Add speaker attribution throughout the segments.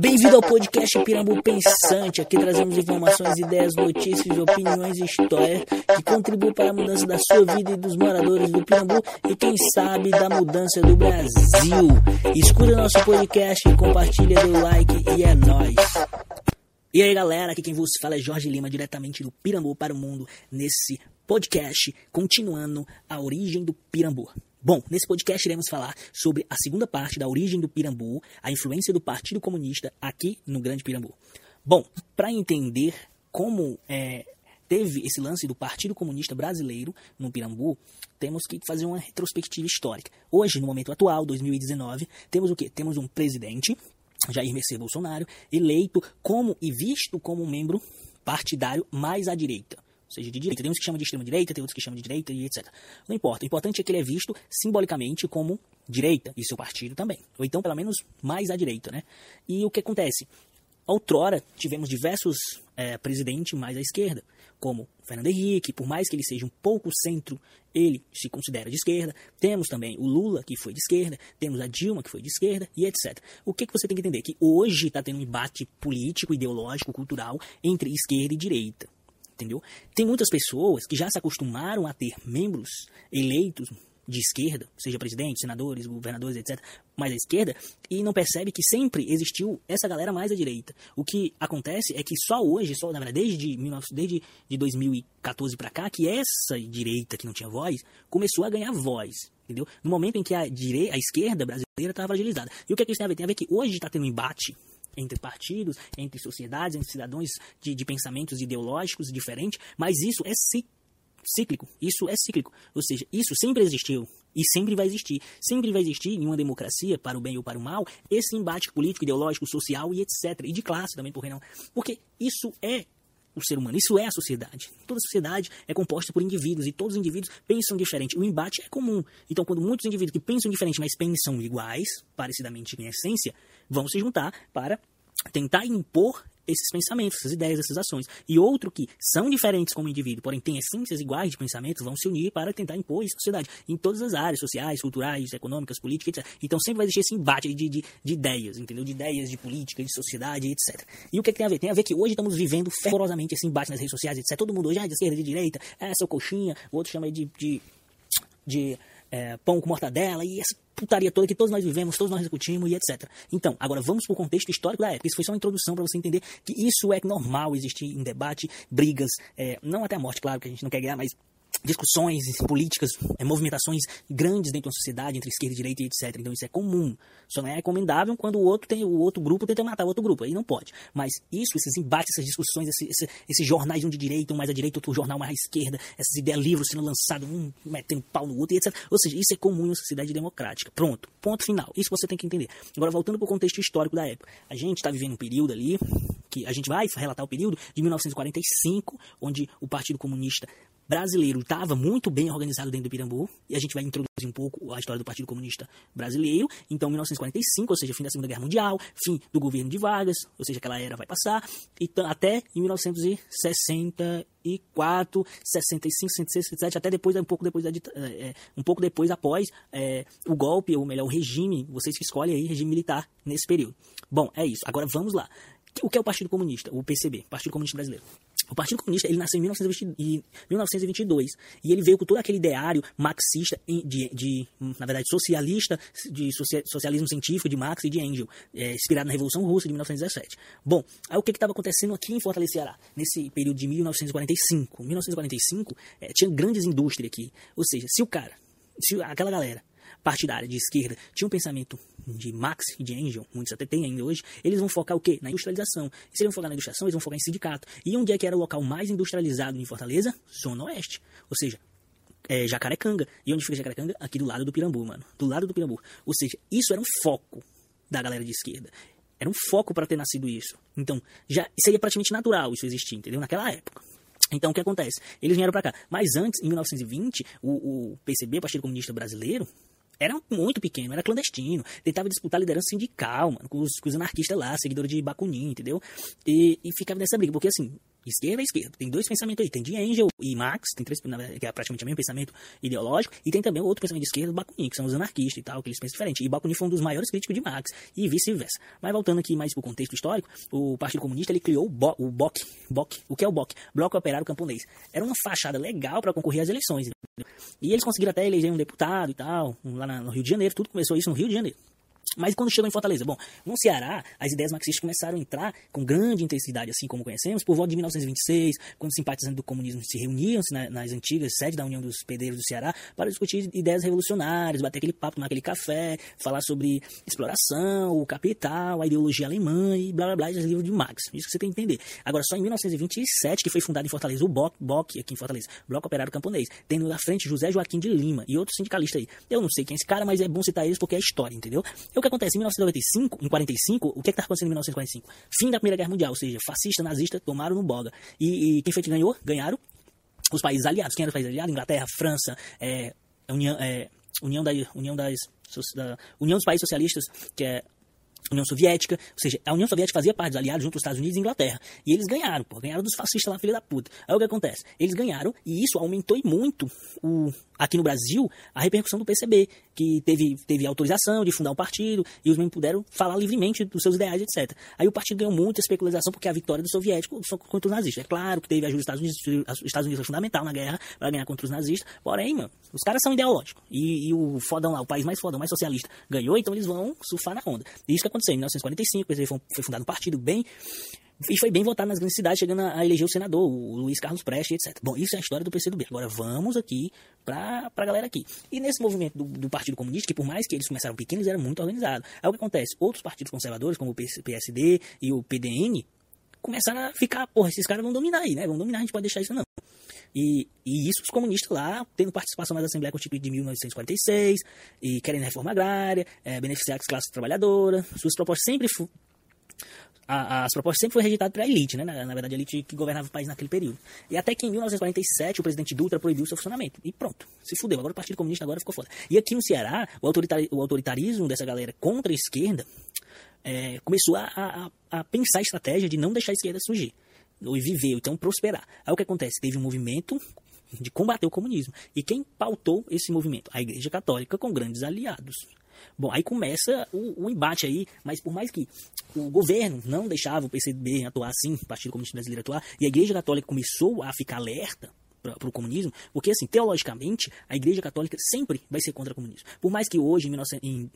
Speaker 1: Bem-vindo ao podcast Pirambu Pensante. Aqui trazemos informações, ideias, notícias, opiniões e histórias que contribuem para a mudança da sua vida e dos moradores do Pirambu e, quem sabe, da mudança do Brasil. Escuta nosso podcast, compartilha, dê o like e é nóis. E aí, galera, aqui quem vos fala é Jorge Lima, diretamente do Pirambu para o Mundo, nesse podcast, continuando a origem do Pirambu. Bom, nesse podcast iremos falar sobre a segunda parte da origem do Pirambu, a influência do Partido Comunista aqui no Grande Pirambu. Bom, para entender como é, teve esse lance do Partido Comunista Brasileiro no Pirambu, temos que fazer uma retrospectiva histórica. Hoje, no momento atual, 2019, temos o quê? Temos um presidente, Jair Messias Bolsonaro, eleito como e visto como um membro partidário mais à direita seja de direita. Tem uns que chamam de extrema-direita, tem outros que chamam de direita e etc. Não importa. O importante é que ele é visto simbolicamente como direita, e seu partido também. Ou então, pelo menos, mais à direita, né? E o que acontece? Outrora, tivemos diversos é, presidentes mais à esquerda, como Fernando Henrique, por mais que ele seja um pouco centro, ele se considera de esquerda. Temos também o Lula, que foi de esquerda, temos a Dilma, que foi de esquerda, e etc. O que, que você tem que entender? Que hoje está tendo um embate político, ideológico, cultural entre esquerda e direita entendeu? Tem muitas pessoas que já se acostumaram a ter membros eleitos de esquerda, seja presidente, senadores, governadores, etc., mais à esquerda, e não percebe que sempre existiu essa galera mais à direita. O que acontece é que só hoje, só na verdade desde, 19, desde de 2014 para cá, que essa direita que não tinha voz começou a ganhar voz. Entendeu? No momento em que a, direita, a esquerda brasileira estava fragilizada. E o que, é que isso tem a ver? Tem a ver que hoje está tendo um embate entre partidos, entre sociedades, entre cidadãos de, de pensamentos ideológicos diferentes, mas isso é cíclico. Isso é cíclico. Ou seja, isso sempre existiu e sempre vai existir. Sempre vai existir em uma democracia, para o bem ou para o mal, esse embate político, ideológico, social e etc. E de classe também, por que não? Porque isso é o ser humano, isso é a sociedade. Toda sociedade é composta por indivíduos e todos os indivíduos pensam diferente. O embate é comum. Então, quando muitos indivíduos que pensam diferente, mas pensam iguais, parecidamente em essência, vão se juntar para tentar impor esses pensamentos, essas ideias, essas ações. E outro que são diferentes como indivíduo, porém têm essências iguais de pensamentos, vão se unir para tentar impor isso à sociedade, em todas as áreas, sociais, culturais, econômicas, políticas, etc. Então sempre vai existir esse embate de, de, de ideias, entendeu? De ideias, de política, de sociedade, etc. E o que, é que, tem a ver? Tem a ver que hoje estamos vivendo fervorosamente esse embate nas redes sociais, etc. Todo mundo hoje, ah, de esquerda, de direita, ah, seu coxinha, o outro chama de, de, de é, pão com mortadela e essa putaria toda que todos nós vivemos, todos nós discutimos e etc. Então, agora vamos para o contexto histórico da época. Isso foi só uma introdução para você entender que isso é normal existir em debate, brigas, é, não até a morte, claro, que a gente não quer ganhar, mas discussões políticas, é, movimentações grandes dentro da sociedade, entre esquerda e direita e etc. Então isso é comum. Só não é recomendável quando o outro tem o outro grupo tenta matar o outro grupo. Aí não pode. Mas isso, esses embates, essas discussões, esse, esse, esses jornais um de direita, um mais à direita, outro jornal mais à esquerda, essas ideias livros sendo lançados, um metendo pau no outro etc. Ou seja, isso é comum em uma sociedade democrática. Pronto. Ponto final. Isso você tem que entender. Agora, voltando para o contexto histórico da época. A gente está vivendo um período ali, que a gente vai relatar o período de 1945, onde o Partido Comunista brasileiro estava muito bem organizado dentro do Pirambu, e a gente vai introduzir um pouco a história do Partido Comunista Brasileiro. Então, 1945, ou seja, fim da Segunda Guerra Mundial, fim do governo de Vargas, ou seja, aquela era vai passar, e até em 1964, 65, 66, 67, até depois, um pouco depois, da, é, um pouco depois após é, o golpe, ou melhor, o regime, vocês que escolhem aí, regime militar nesse período. Bom, é isso. Agora vamos lá. O que é o Partido Comunista? O PCB, Partido Comunista Brasileiro. O Partido Comunista ele nasceu em 1922 e ele veio com todo aquele ideário marxista, de, de na verdade, socialista, de socialismo científico de Marx e de Engels, é, inspirado na Revolução Russa de 1917. Bom, aí o que estava acontecendo aqui em Fortaleza, Ceará, nesse período de 1945? 1945 é, tinha grandes indústrias aqui, ou seja, se o cara, se aquela galera partidária de esquerda tinha um pensamento de Marx e de Engels, muitos até têm ainda hoje, eles vão focar o quê? Na industrialização. E se eles vão focar na industrialização, eles vão focar em sindicato. E onde é que era o local mais industrializado em Fortaleza? Zona Oeste. Ou seja, é, Jacarecanga. E onde fica Jacarecanga? Aqui do lado do Pirambu, mano. Do lado do Pirambu. Ou seja, isso era um foco da galera de esquerda. Era um foco para ter nascido isso. Então, já seria praticamente natural isso existir, entendeu? Naquela época. Então, o que acontece? Eles vieram para cá. Mas antes, em 1920, o, o PCB, o Partido Comunista Brasileiro, era muito pequeno, era clandestino. Tentava disputar a liderança sindical, mano, com os, com os anarquistas lá, seguidores de Bakunin, entendeu? E, e ficava nessa briga, porque assim, Esquerda é esquerda. Tem dois pensamentos aí. Tem de Engel e Marx, tem três, que é praticamente o mesmo pensamento ideológico, e tem também outro pensamento de esquerda, Bakunin, que são os anarquistas e tal, que eles pensam diferente. E Bakunin foi um dos maiores críticos de Marx, e vice-versa. Mas voltando aqui mais pro contexto histórico, o Partido Comunista ele criou o, Bo, o BOC. BOC. O que é o BOC? Bloco Operário Camponês. Era uma fachada legal para concorrer às eleições. Entendeu? E eles conseguiram até eleger um deputado e tal, lá no Rio de Janeiro. Tudo começou isso no Rio de Janeiro. Mas quando chegou em Fortaleza, bom, no Ceará, as ideias marxistas começaram a entrar com grande intensidade, assim como conhecemos, por volta de 1926, quando simpatizantes do comunismo se reuniam-se nas, antigas sedes da União dos Pedreiros do Ceará para discutir ideias revolucionárias, bater aquele papo, tomar aquele café, falar sobre exploração, o capital, a ideologia alemã e blá blá blá, os livros de Marx. Isso que você tem que entender. Agora, só em 1927 que foi fundado em Fortaleza o BOC, BOC aqui em Fortaleza, Bloco Operário Camponês, tendo na frente José Joaquim de Lima e outros sindicalistas aí. Eu não sei quem é esse cara, mas é bom citar eles porque é história, entendeu? Eu que acontece? Em 1995, em 45, o que é está acontecendo em 1945? Fim da Primeira Guerra Mundial, ou seja, fascista, nazista tomaram no boga. E, e quem foi que ganhou? Ganharam os países aliados. Quem era os países aliados? Inglaterra, França, é, União, é, União, da, União, das, da, União dos Países Socialistas, que é União Soviética, ou seja, a União Soviética fazia parte dos aliados junto aos Estados Unidos e Inglaterra. E eles ganharam, pô, ganharam dos fascistas lá, filha da puta. Aí o que acontece? Eles ganharam e isso aumentou muito o, aqui no Brasil a repercussão do PCB, que teve, teve autorização de fundar um partido e os membros puderam falar livremente dos seus ideais, etc. Aí o partido ganhou muita especulação porque a vitória do soviético contra os nazistas. É claro que teve ajuda dos Estados Unidos, os Estados Unidos foi fundamental na guerra para ganhar contra os nazistas, porém, mano, os caras são ideológicos. E, e, o fodão lá, o país mais fodão, mais socialista, ganhou, então eles vão surfar na onda. E isso que aconteceu em 1945, o PCB foi, fundado um partido bem e foi bem votado nas grandes cidades, chegando a eleger o senador, o Luiz Carlos Prestes, etc. Bom, isso é a história do PCdoB. Agora vamos aqui para a galera aqui. E nesse movimento do, do, Partido Comunista, que por mais que eles começaram pequenos, era muito organizado. Aí o que acontece? Outros partidos conservadores, como o PSD e o PDN, começaram a ficar, porra, esses caras vão dominar aí, né? Vão dominar, a gente pode deixar isso não. E, e isso os comunistas lá, tendo participação na Assembleia Constituinte de 1946, e querendo reforma agrária, é, beneficiar as classes trabalhadoras, suas propostas sempre as propostas sempre foram rejeitadas pela elite, né? Na, na, verdade, a elite que governava o país naquele período. E até que em 1947 o presidente Dutra proibiu seu funcionamento. E pronto, se fudeu. Agora o Partido Comunista agora ficou foda. E aqui no Ceará, o, autoritari o autoritarismo dessa galera contra a esquerda é, começou a, a, a, pensar a estratégia de não deixar a esquerda surgir. E viver, então prosperar. Aí o que acontece? Teve um movimento de combater o comunismo. E quem pautou esse movimento? A Igreja Católica com grandes aliados. Bom, aí começa o, o, embate aí, mas por mais que o governo não deixava o PCB atuar assim, o Partido Comunista Brasileiro atuar, e a Igreja Católica começou a ficar alerta para o comunismo, porque assim, teologicamente, a Igreja Católica sempre vai ser contra o comunismo. Por mais que hoje, em, 19, em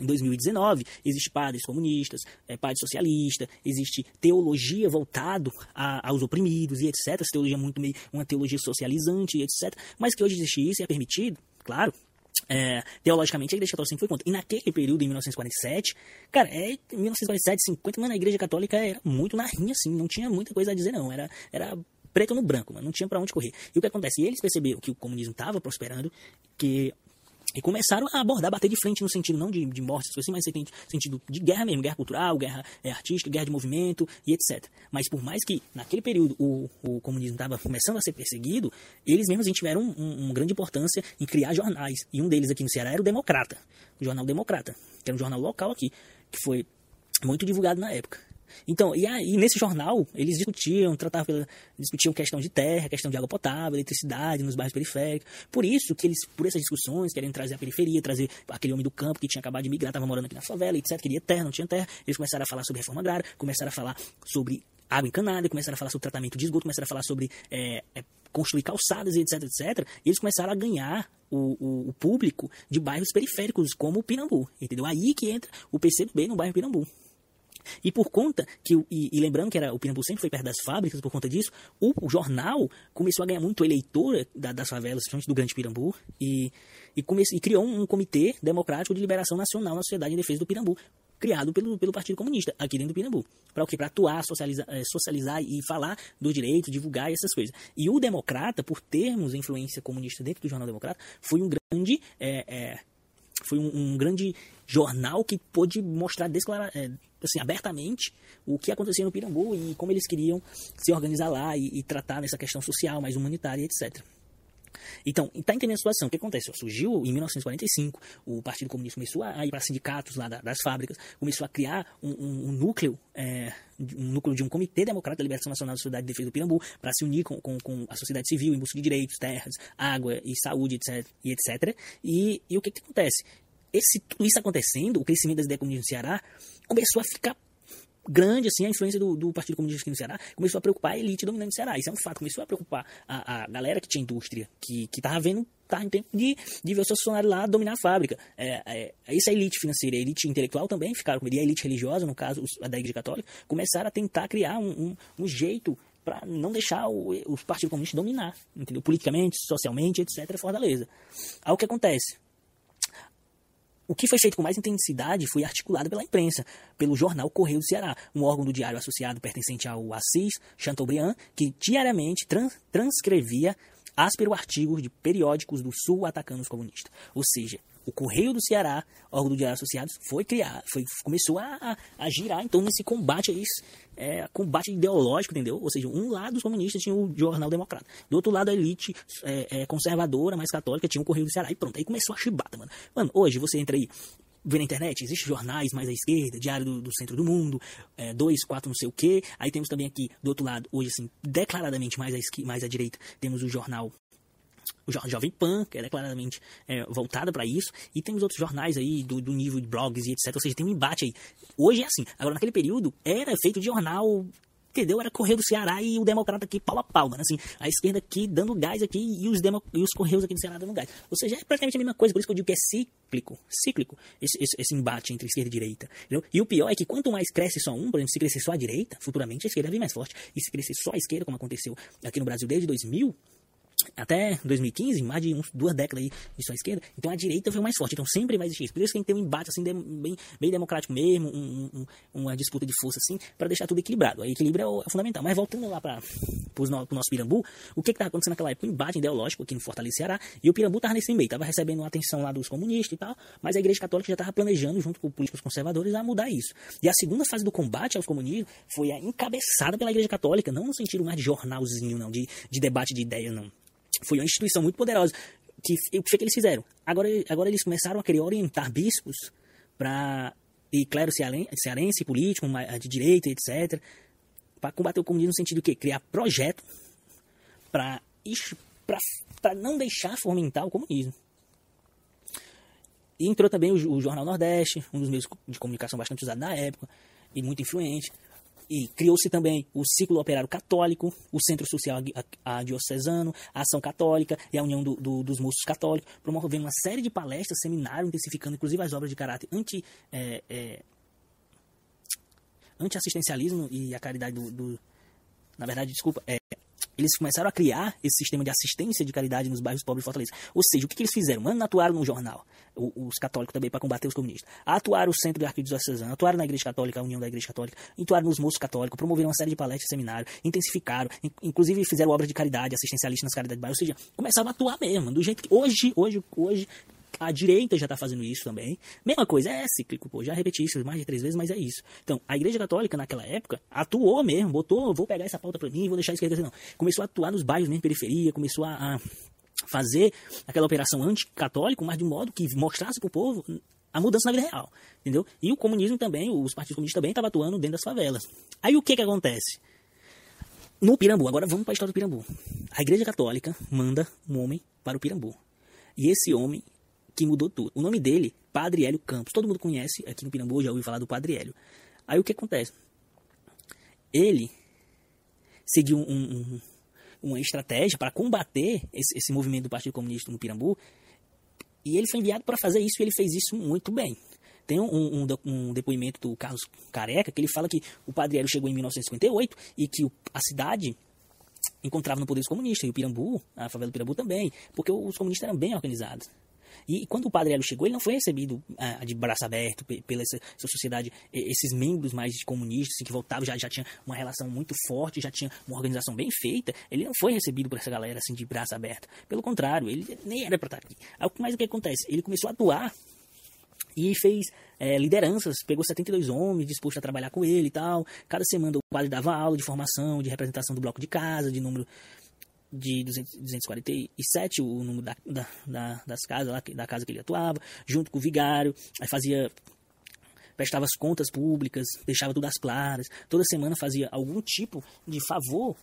Speaker 1: em 2019, existe padres comunistas, é, padres socialistas, existe teologia voltado aos oprimidos e etc. Essa teologia é muito meio uma teologia socializante e etc. Mas que hoje existe isso e é permitido, claro, é, teologicamente, a Igreja Católica sempre foi contra. E naquele período, em 1947, cara, é, em 1947, 50, mano, a Igreja Católica era muito na rinha, assim, não tinha muita coisa a dizer, não. Era, era preto no branco, mano, não tinha para onde correr. E o que acontece? Eles perceberam que o comunismo estava prosperando, que e começaram a abordar, bater de frente no sentido não de, de morte, assim, mas no sentido de guerra mesmo, guerra cultural, guerra é, artística, guerra de movimento e etc. Mas por mais que naquele período o, o comunismo estava começando a ser perseguido, eles mesmos tiveram uma um, um grande importância em criar jornais. E um deles aqui no Ceará era o Democrata, o Jornal Democrata, que era um jornal local aqui, que foi muito divulgado na época. Então, e aí, nesse jornal, eles discutiam, tratavam, discutiam questão de terra, questão de água potável, eletricidade nos bairros periféricos. Por isso que eles, por essas discussões, querem trazer a periferia, trazer aquele homem do campo que tinha acabado de migrar, estava morando aqui na favela, etc., queria terra, não tinha terra. Eles começaram a falar sobre reforma agrária, começaram a falar sobre água encanada, começaram a falar sobre tratamento de esgoto, começaram a falar sobre é, é, construir calçadas etc, etc. E eles começaram a ganhar o, o, o, público de bairros periféricos, como o Pirambu, entendeu? Aí que entra o PCB no bairro Pirambu. E por conta que, e, e, lembrando que era, o Pirambu sempre foi perto das fábricas, por conta disso, o, o jornal começou a ganhar muito eleitor da, das favelas, principalmente do Grande Pirambu, e, e, comece, e criou um, um, comitê democrático de liberação nacional na sociedade em defesa do Pirambu, criado pelo, pelo Partido Comunista, aqui dentro do Pirambu. Para o quê? Para atuar, socializar, é, socializar e falar do direito, divulgar essas coisas. E o Democrata, por termos influência comunista dentro do Jornal Democrata, foi um grande... É, é, foi um, um, grande jornal que pôde mostrar desclara, é, assim, abertamente o que acontecia no Pirambu e como eles queriam se organizar lá e, e tratar nessa questão social, mais humanitária, etc. Então, está entendendo a situação. O que acontece? Surgiu em 1945, o Partido Comunista começou a ir para sindicatos lá das fábricas, começou a criar um, um, um núcleo, é, um núcleo de um Comitê Democrata da Liberação Nacional da Sociedade de Defesa do Pirambu, para se unir com, com, com, a sociedade civil em busca de direitos, terras, água e saúde, etc. E, etc. e, e o que, que acontece? Esse, tudo isso acontecendo, o crescimento das ideias comunistas no Ceará começou a ficar grande, assim, a influência do, do Partido Comunista no Ceará começou a preocupar a elite dominante do Ceará. Isso é um fato. Começou a preocupar a, a galera que tinha indústria, que, que tava vendo, tá em tempo de, de ver o seu funcionário lá dominar a fábrica. É, é, essa elite financeira, a elite intelectual também ficaram com medo. E a elite religiosa, no caso, a da Igreja Católica, começaram a tentar criar um, um, um jeito para não deixar o, o Partido Comunista dominar, entendeu? Politicamente, socialmente, etc. Fortaleza. Aí o que acontece? O que foi feito com mais intensidade foi articulado pela imprensa, pelo jornal Correio do Ceará, um órgão do diário associado pertencente ao Assis Chateaubriand, que diariamente trans transcrevia áspero artigos de periódicos do Sul atacando os comunistas. Ou seja, o Correio do Ceará, órgão do Diário Associados, foi criado, foi, começou a, a, girar então nesse combate a isso, é, combate ideológico, entendeu? Ou seja, um lado dos comunistas tinha o Jornal Democrata, do outro lado a elite é, é, conservadora, mais católica, tinha o Correio do Ceará. E pronto, aí começou a chibata, mano. Mano, hoje você entra aí, vê na internet, existem jornais mais à esquerda, Diário do, do Centro do Mundo, é, dois, quatro, não sei o quê. Aí temos também aqui, do outro lado, hoje, assim, declaradamente mais à, mais à direita, temos o jornal o Jovem Pan, que é declaradamente é, voltada para isso, e temos outros jornais aí do, do nível de blogs e etc. Ou seja, tem um embate aí. Hoje é assim. Agora, naquele período, era feito de jornal entendeu? Era Correio do Ceará e o Democrata aqui pau a pau, mano. Assim, a esquerda aqui dando gás aqui e os, demo, e os Correios aqui do Ceará dando gás. Ou seja, é praticamente a mesma coisa, por isso que eu digo que é cíclico, cíclico, esse, esse, esse embate entre esquerda e direita. Entendeu? E o pior é que quanto mais cresce só um, por exemplo, se crescer só a direita, futuramente a esquerda vem mais forte. E se crescer só a esquerda, como aconteceu aqui no Brasil desde 2000, até 2015, mais de duas décadas aí de sua esquerda, então a direita foi mais forte, então sempre vai existir isso. Por isso que a gente tem um embate assim, bem, bem democrático mesmo, um, um, uma disputa de força assim, para deixar tudo equilibrado. Aí equilíbrio é, o, é fundamental. Mas voltando lá para o no, nosso Pirambu, o que estava acontecendo naquela época? Um embate ideológico aqui no Fortaleza Ceará, e o Pirambu estava nesse meio, estava recebendo atenção lá dos comunistas e tal, mas a Igreja Católica já estava planejando, junto com políticos conservadores, a mudar isso. E a segunda fase do combate aos comunistas foi encabeçada pela Igreja Católica, não no sentido mais de jornalzinho, não, de, de debate de ideias, não foi uma instituição muito poderosa. Que, o que que eles fizeram? Agora, agora eles começaram a querer orientar bispos para e clero cearense, político, de direita, etc., para combater o comunismo no sentido de? Criar projeto para não deixar fomentar o comunismo. E entrou também o, o, Jornal Nordeste, um dos meios de comunicação bastante usado na época, e muito influente. E criou-se também o Ciclo Operário Católico, o Centro Social Diocesano, a Ação Católica e a União do, do, dos Moços Católicos, promovendo uma série de palestras, seminários, intensificando inclusive as obras de caráter anti, é, é, anti-assistencialismo e a caridade do, do, Na verdade, desculpa, é, eles começaram a criar esse sistema de assistência de caridade nos bairros pobres de Fortaleza. Ou seja, o que, que eles fizeram? Mano, atuaram no jornal, os católicos também, para combater os comunistas. Atuaram no centro de arquidiocesano, atuaram na Igreja Católica, a União da Igreja Católica, atuaram nos moços católicos, promoveram uma série de palestras e seminários, intensificaram, inclusive fizeram obras de caridade, assistencialista nas caridades de bairro. Ou seja, começavam a atuar mesmo, do jeito que hoje, hoje, hoje, a direita já está fazendo isso também. Mesma coisa, é cíclico, pô. Já repeti isso mais de três vezes, mas é isso. Então, a Igreja Católica, naquela época, atuou mesmo, botou, vou pegar essa pauta para mim, vou deixar a esquerda assim, não. Começou a atuar nos bairros, nem periferia, começou a, a fazer aquela operação anticatólica, mas de um modo que mostrasse para o povo a mudança na vida real, entendeu? E o comunismo também, os partidos comunistas também estavam atuando dentro das favelas. Aí o que que acontece? No Pirambu, agora vamos para a história do Pirambu. A Igreja Católica manda um homem para o Pirambu. E esse homem que mudou tudo. O nome dele, Padre Hélio Campos. Todo mundo conhece aqui no Pirambu, já ouviu falar do Padre Hélio. Aí o que acontece? Ele seguiu um, um, uma estratégia para combater esse, esse, movimento do Partido Comunista no Pirambu e ele foi enviado para fazer isso e ele fez isso muito bem. Tem um, um, depoimento do Carlos Careca que ele fala que o Padre Hélio chegou em 1958 e que a cidade encontrava no poder dos comunistas, e o Pirambu, a favela do Pirambu também, porque os comunistas eram bem organizados. E, quando o Padre Hélio chegou, ele não foi recebido ah, de braço aberto pela essa, essa, sociedade, esses membros mais comunistas assim, que voltavam, já, já tinha uma relação muito forte, já tinha uma organização bem feita. Ele não foi recebido por essa galera assim de braço aberto. Pelo contrário, ele nem era para estar aqui. Mas o que acontece? Ele começou a atuar e fez é, lideranças, pegou 72 homens dispostos a trabalhar com ele e tal. Cada semana o padre dava aula de formação, de representação do bloco de casa, de número de 247, o número da, da, da, das casas lá, da casa que ele atuava, junto com o vigário, aí fazia prestava as contas públicas, deixava tudo às claras, toda semana fazia algum tipo de favor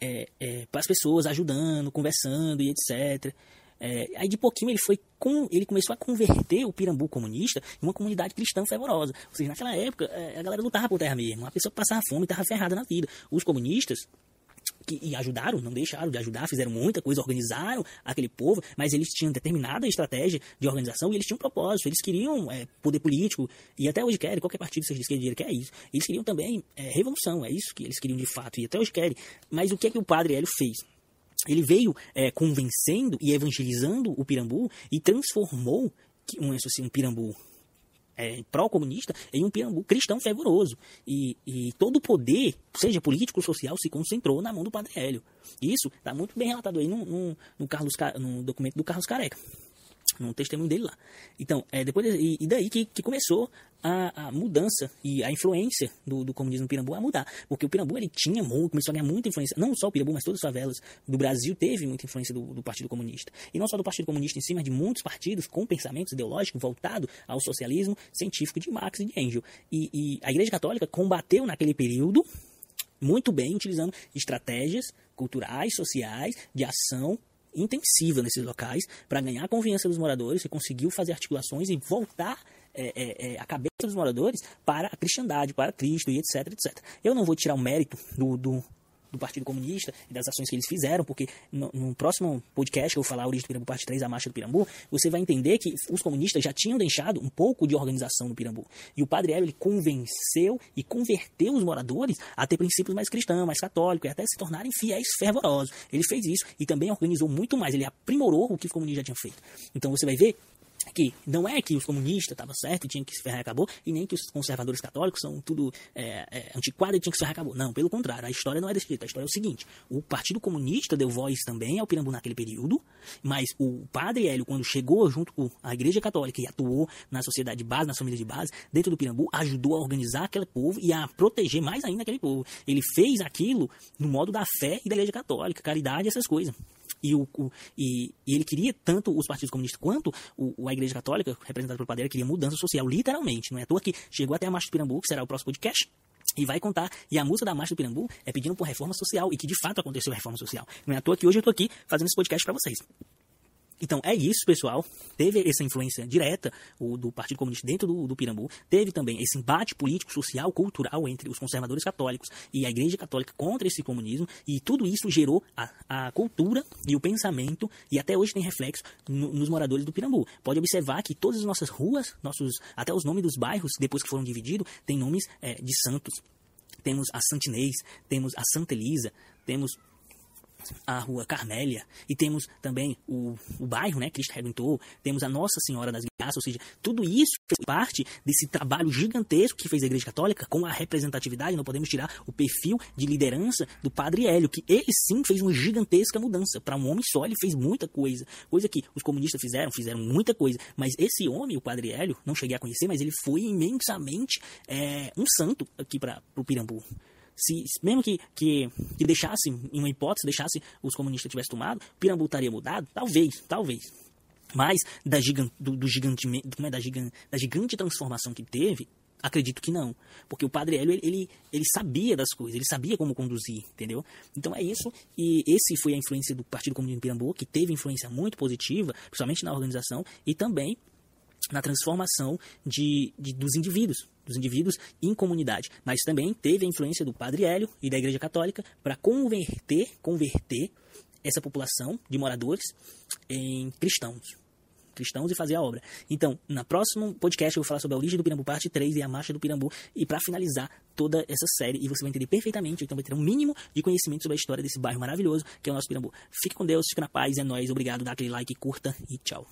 Speaker 1: é, é, para as pessoas, ajudando, conversando e etc. É, aí de pouquinho ele foi com, ele começou a converter o Pirambu comunista em uma comunidade cristã fervorosa. Ou seja, naquela época é, a galera lutava por terra mesmo. A pessoa passava fome estava ferrada na vida. Os comunistas que, e ajudaram, não deixaram de ajudar, fizeram muita coisa, organizaram aquele povo, mas eles tinham determinada estratégia de organização e eles tinham um propósito, eles queriam é, poder político, e até hoje querem, qualquer partido, seja de esquerda, quer isso. Eles queriam também é, revolução, é isso que eles queriam de fato, e até hoje querem. Mas o que é que o padre Hélio fez? Ele veio é, convencendo e evangelizando o Pirambu e transformou um, assim, um Pirambu é, pró-comunista em um pirambu cristão fervoroso. E, e, todo o poder, seja político ou social, se concentrou na mão do Padre Hélio. Isso está muito bem relatado aí no, no, no, Carlos, no documento do Carlos Careca no testemunho dele lá. Então, é, depois e, e daí que, que começou a, a, mudança e a influência do, do comunismo Pirambu a mudar. Porque o Pirambu ele tinha muito, começou a ganhar muita influência, não só o Pirambu, mas todas as favelas do Brasil teve muita influência do, do Partido Comunista. E não só do Partido Comunista em si, mas de muitos partidos com pensamentos ideológicos voltados ao socialismo científico de Marx e de Engels. E, e a Igreja Católica combateu naquele período muito bem, utilizando estratégias culturais, sociais, de ação intensiva nesses locais para ganhar a confiança dos moradores e conseguiu fazer articulações e voltar é, é, é, a cabeça dos moradores para a cristandade, para Cristo e etc, etc. Eu não vou tirar o mérito do, do, do Partido Comunista e das ações que eles fizeram, porque no, no próximo podcast que eu vou falar, a Origem do Pirambu, parte 3, a Marcha do Pirambu, você vai entender que os comunistas já tinham deixado um pouco de organização no Pirambu. E o Padre Hélio, ele convenceu e converteu os moradores a ter princípios mais cristãos, mais católicos, e até se tornarem fiéis fervorosos. Ele fez isso e também organizou muito mais, ele aprimorou o que os comunistas já tinham feito. Então você vai ver que não é que os comunistas estavam certos e tinham que se ferrar e acabou, e nem que os conservadores católicos são tudo é, é, antiquado e tinham que se ferrar e acabou. Não, pelo contrário, a história não é desse jeito. A história é o seguinte: o Partido Comunista deu voz também ao Pirambu naquele período, mas o padre Hélio, quando chegou junto com a Igreja Católica e atuou na sociedade de base, nas famílias de base, dentro do Pirambu, ajudou a organizar aquele povo e a proteger mais ainda aquele povo. Ele fez aquilo no modo da fé e da Igreja Católica, caridade, essas coisas. E, o, o e, e, ele queria tanto os partidos comunistas quanto o, a Igreja Católica, representada pelo Padeiro, queria mudança social, literalmente. Não é à toa que chegou até a Marcha do Pirambu, que será o próximo podcast, e vai contar. E a música da Marcha do Pirambu é pedindo por reforma social, e que de fato aconteceu a reforma social. Não é à toa que hoje eu estou aqui fazendo esse podcast para vocês. Então é isso, pessoal. Teve essa influência direta do Partido Comunista dentro do, do, Pirambu. Teve também esse embate político, social, cultural entre os conservadores católicos e a Igreja Católica contra esse comunismo. E tudo isso gerou a, a cultura e o pensamento, e até hoje tem reflexo no, nos moradores do Pirambu. Pode observar que todas as nossas ruas, nossos, até os nomes dos bairros, depois que foram divididos, tem nomes é, de santos. Temos a Santinês, temos a Santa Elisa, temos a rua Carmélia, e temos também o, o bairro, né, Cristo Redentor, temos a Nossa Senhora das Graças, ou seja, tudo isso fez parte desse trabalho gigantesco que fez a Igreja Católica com a representatividade, não podemos tirar o perfil de liderança do Padre Hélio, que ele sim fez uma gigantesca mudança. Para um homem só, ele fez muita coisa, coisa que os comunistas fizeram, fizeram muita coisa, mas esse homem, o Padre Hélio, não cheguei a conhecer, mas ele foi imensamente é, um santo aqui para o Pirambu se mesmo que, que, que deixasse, em uma hipótese, deixasse os comunistas tivessem tomado, Pirambu estaria mudado? Talvez, talvez. Mas da gigante, do, do gigante, como é, da, gigante, da gigante transformação que teve, acredito que não. Porque o Padre Hélio, ele, ele, ele, sabia das coisas, ele sabia como conduzir, entendeu? Então é isso, e esse foi a influência do Partido Comunista de Pirambu, que teve influência muito positiva, principalmente na organização, e também na transformação de, de, dos indivíduos, dos indivíduos em comunidade. Mas também teve a influência do Padre Hélio e da Igreja Católica para converter, converter essa população de moradores em cristãos. Cristãos e fazer a obra. Então, na próximo podcast eu vou falar sobre a origem do Pirambu, parte 3 e a marcha do Pirambu. E para finalizar toda essa série, e você vai entender perfeitamente, então vai ter um mínimo de conhecimento sobre a história desse bairro maravilhoso que é o nosso Pirambu. Fique com Deus, fique na paz, é nóis, obrigado, dá aquele like, curta e tchau.